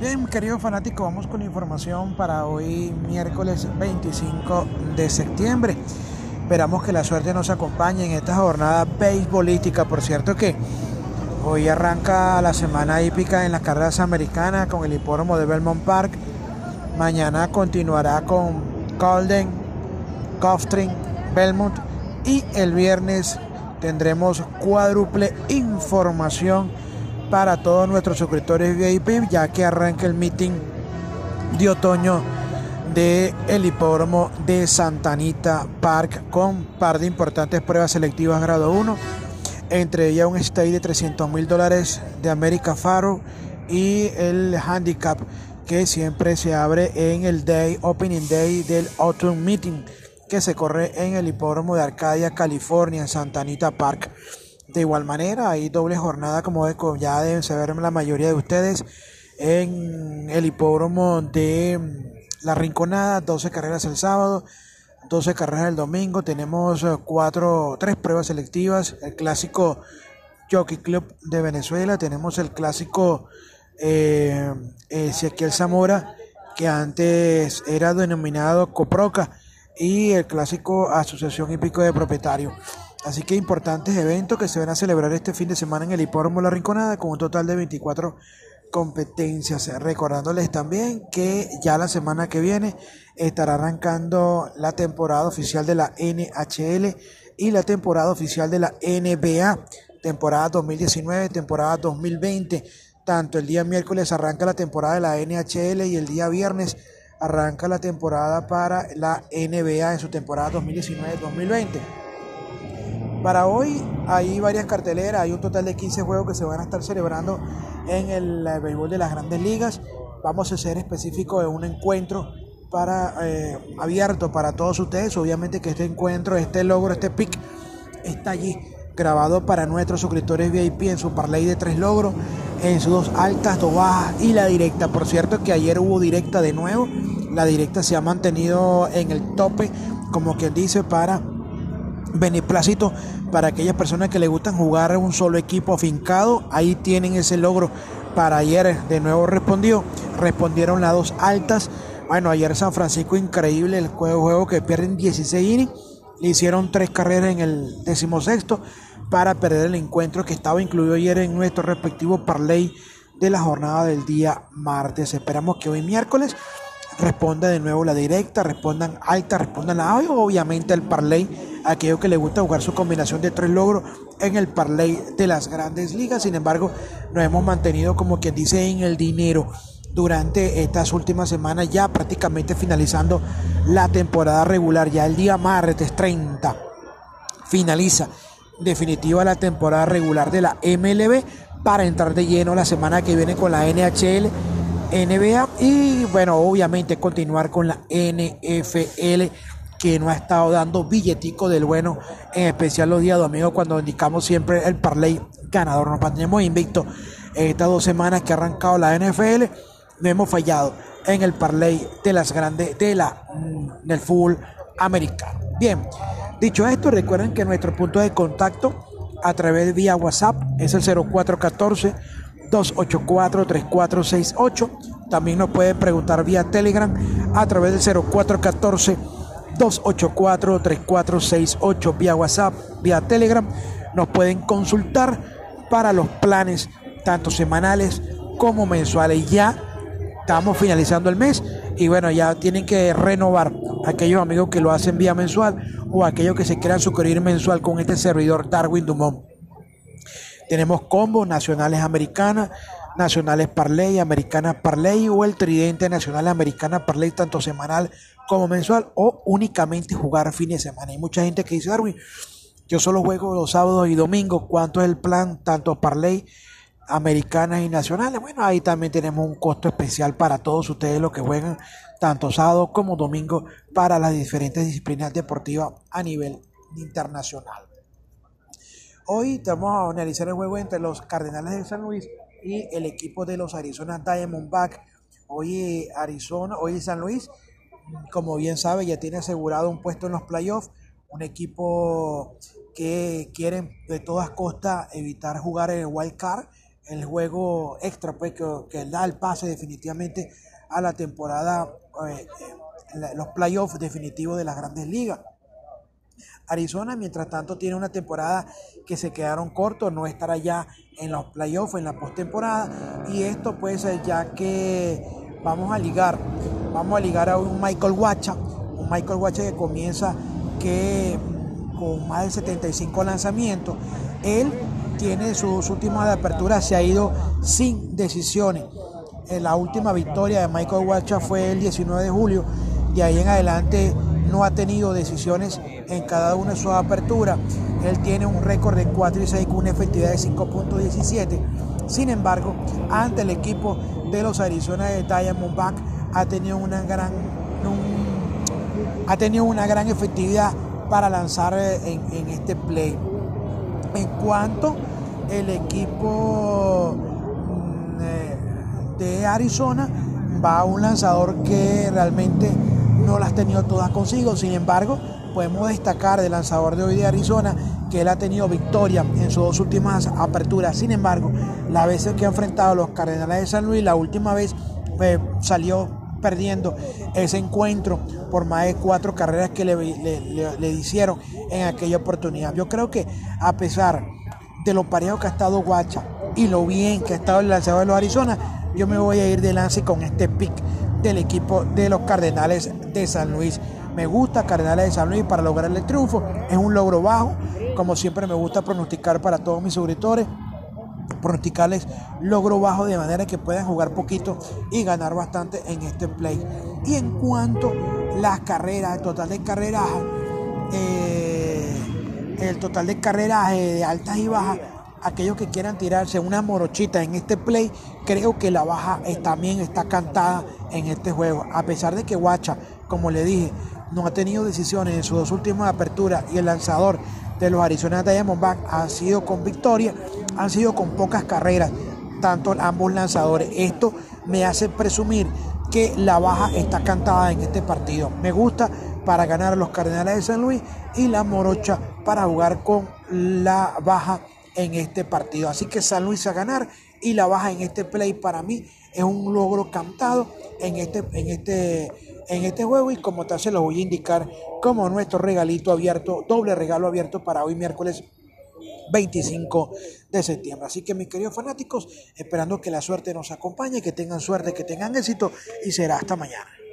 Bien, queridos fanáticos, vamos con información para hoy miércoles 25 de septiembre. Esperamos que la suerte nos acompañe en esta jornada beisbolística. Por cierto que hoy arranca la semana hípica en las carreras americanas con el hipódromo de Belmont Park. Mañana continuará con Golden, Coftring, Belmont y el viernes tendremos cuádruple información para todos nuestros suscriptores VIP ya que arranca el meeting de otoño de hipódromo de Santanita Park con par de importantes pruebas selectivas grado 1 entre ellas un stay de 300 mil dólares de América Faro y el handicap que siempre se abre en el day opening day del autumn meeting que se corre en el hipódromo de Arcadia, California, en Santa Anita Park. De igual manera, hay doble jornada, como ya deben saber la mayoría de ustedes, en el hipódromo de La Rinconada, 12 carreras el sábado, 12 carreras el domingo. Tenemos eh, cuatro, tres pruebas selectivas, el clásico Jockey Club de Venezuela, tenemos el clásico eh, Zamora, que antes era denominado Coproca y el clásico Asociación Hípico de Propietarios. Así que importantes eventos que se van a celebrar este fin de semana en el Hipódromo La Rinconada con un total de 24 competencias. Recordándoles también que ya la semana que viene estará arrancando la temporada oficial de la NHL y la temporada oficial de la NBA, temporada 2019, temporada 2020. Tanto el día miércoles arranca la temporada de la NHL y el día viernes arranca la temporada para la NBA en su temporada 2019-2020. Para hoy hay varias carteleras, hay un total de 15 juegos que se van a estar celebrando en el, béisbol de las grandes ligas. Vamos a ser específicos en un encuentro para eh, abierto para todos ustedes. Obviamente que este encuentro, este logro, este pick está allí grabado para nuestros suscriptores VIP en su parlay de tres logros, en sus dos altas, dos bajas y la directa. Por cierto que ayer hubo directa de nuevo. La directa se ha mantenido en el tope, como quien dice, para beneplácito para aquellas personas que le gustan jugar un solo equipo afincado. Ahí tienen ese logro para ayer. De nuevo respondió. Respondieron las dos altas. Bueno, ayer San Francisco increíble el juego, juego que pierden 16 innings. Le hicieron tres carreras en el decimosexto para perder el encuentro que estaba incluido ayer en nuestro respectivo parlay de la jornada del día martes. Esperamos que hoy miércoles responda de nuevo la directa, respondan alta, respondan la obviamente el parlay, aquello que le gusta jugar su combinación de tres logros en el parlay de las grandes ligas. Sin embargo, nos hemos mantenido como quien dice en el dinero durante estas últimas semanas, ya prácticamente finalizando la temporada regular, ya el día martes 30 finaliza definitiva la temporada regular de la MLB para entrar de lleno la semana que viene con la NHL NBA y bueno, obviamente continuar con la NFL que no ha estado dando billetico del bueno, en especial los días domingos cuando indicamos siempre el parlay ganador. Nos mantenemos invicto estas dos semanas que ha arrancado la NFL, no hemos fallado en el parlay de las grandes de la mm, del fútbol americano. Bien, dicho esto, recuerden que nuestro punto de contacto a través de vía WhatsApp es el 0414 284-3468. También nos pueden preguntar vía Telegram a través del 0414-284-3468 vía WhatsApp, vía Telegram. Nos pueden consultar para los planes tanto semanales como mensuales. Ya estamos finalizando el mes y bueno, ya tienen que renovar aquellos amigos que lo hacen vía mensual o aquellos que se quieran suscribir mensual con este servidor Darwin Dumont. Tenemos combos nacionales americanas, nacionales Parley, americanas Parley o el tridente nacional americana Parley, tanto semanal como mensual o únicamente jugar fines de semana. Hay mucha gente que dice, Darwin, yo solo juego los sábados y domingos. ¿Cuánto es el plan? Tanto Parley, americanas y nacionales. Bueno, ahí también tenemos un costo especial para todos ustedes los que juegan tanto sábado como domingo para las diferentes disciplinas deportivas a nivel internacional. Hoy vamos a analizar el juego entre los Cardenales de San Luis y el equipo de los Arizona Diamondbacks. Hoy Arizona, hoy San Luis, como bien sabe, ya tiene asegurado un puesto en los playoffs. Un equipo que quiere de todas costas evitar jugar en el wild card el juego extra pues, que, da el pase definitivamente a la temporada, eh, los playoffs definitivos de las grandes ligas. Arizona, mientras tanto, tiene una temporada que se quedaron cortos, no estará ya en los playoffs, en la postemporada. Y esto, pues, ya que vamos a ligar, vamos a ligar a un Michael Wacha, un Michael Wacha que comienza que con más de 75 lanzamientos. Él tiene sus últimas de apertura, se ha ido sin decisiones. En la última victoria de Michael Wacha fue el 19 de julio, y ahí en adelante no ha tenido decisiones en cada una de sus aperturas. Él tiene un récord de 4 y 6 con una efectividad de 5.17. Sin embargo, ante el equipo de los Arizona de Diamondback ha tenido una gran ha tenido una gran efectividad para lanzar en, en este play. En cuanto el equipo mm, eh, de Arizona va a un lanzador que realmente no las ha tenido todas consigo, sin embargo, podemos destacar del lanzador de hoy de Arizona que él ha tenido victoria en sus dos últimas aperturas. Sin embargo, las veces que ha enfrentado a los Cardenales de San Luis, la última vez eh, salió perdiendo ese encuentro por más de cuatro carreras que le, le, hicieron en aquella oportunidad. Yo creo que a pesar de lo parejo que ha estado Guacha y lo bien que ha estado el lanzador de los Arizona, yo me voy a ir de lance con este pick del equipo de los Cardenales de San Luis. Me gusta Cardenales de San Luis para lograr el triunfo. Es un logro bajo. Como siempre me gusta pronosticar para todos mis suscriptores. Pronosticarles logro bajo de manera que puedan jugar poquito y ganar bastante en este play. Y en cuanto las carreras, el total de carreras, eh, el total de carreras eh, de altas y bajas aquellos que quieran tirarse una morochita en este play, creo que la baja también está cantada en este juego. A pesar de que Guacha, como le dije, no ha tenido decisiones en sus dos últimas aperturas y el lanzador de los Arizona Diamondbacks ha sido con victoria, han sido con pocas carreras, tanto ambos lanzadores. Esto me hace presumir que la baja está cantada en este partido. Me gusta para ganar a los Cardenales de San Luis y la morocha para jugar con la baja en este partido. Así que San Luis a ganar y la baja en este play para mí es un logro cantado en este, en este, en este juego y como tal se lo voy a indicar como nuestro regalito abierto, doble regalo abierto para hoy miércoles 25 de septiembre. Así que mis queridos fanáticos, esperando que la suerte nos acompañe, que tengan suerte, que tengan éxito y será hasta mañana.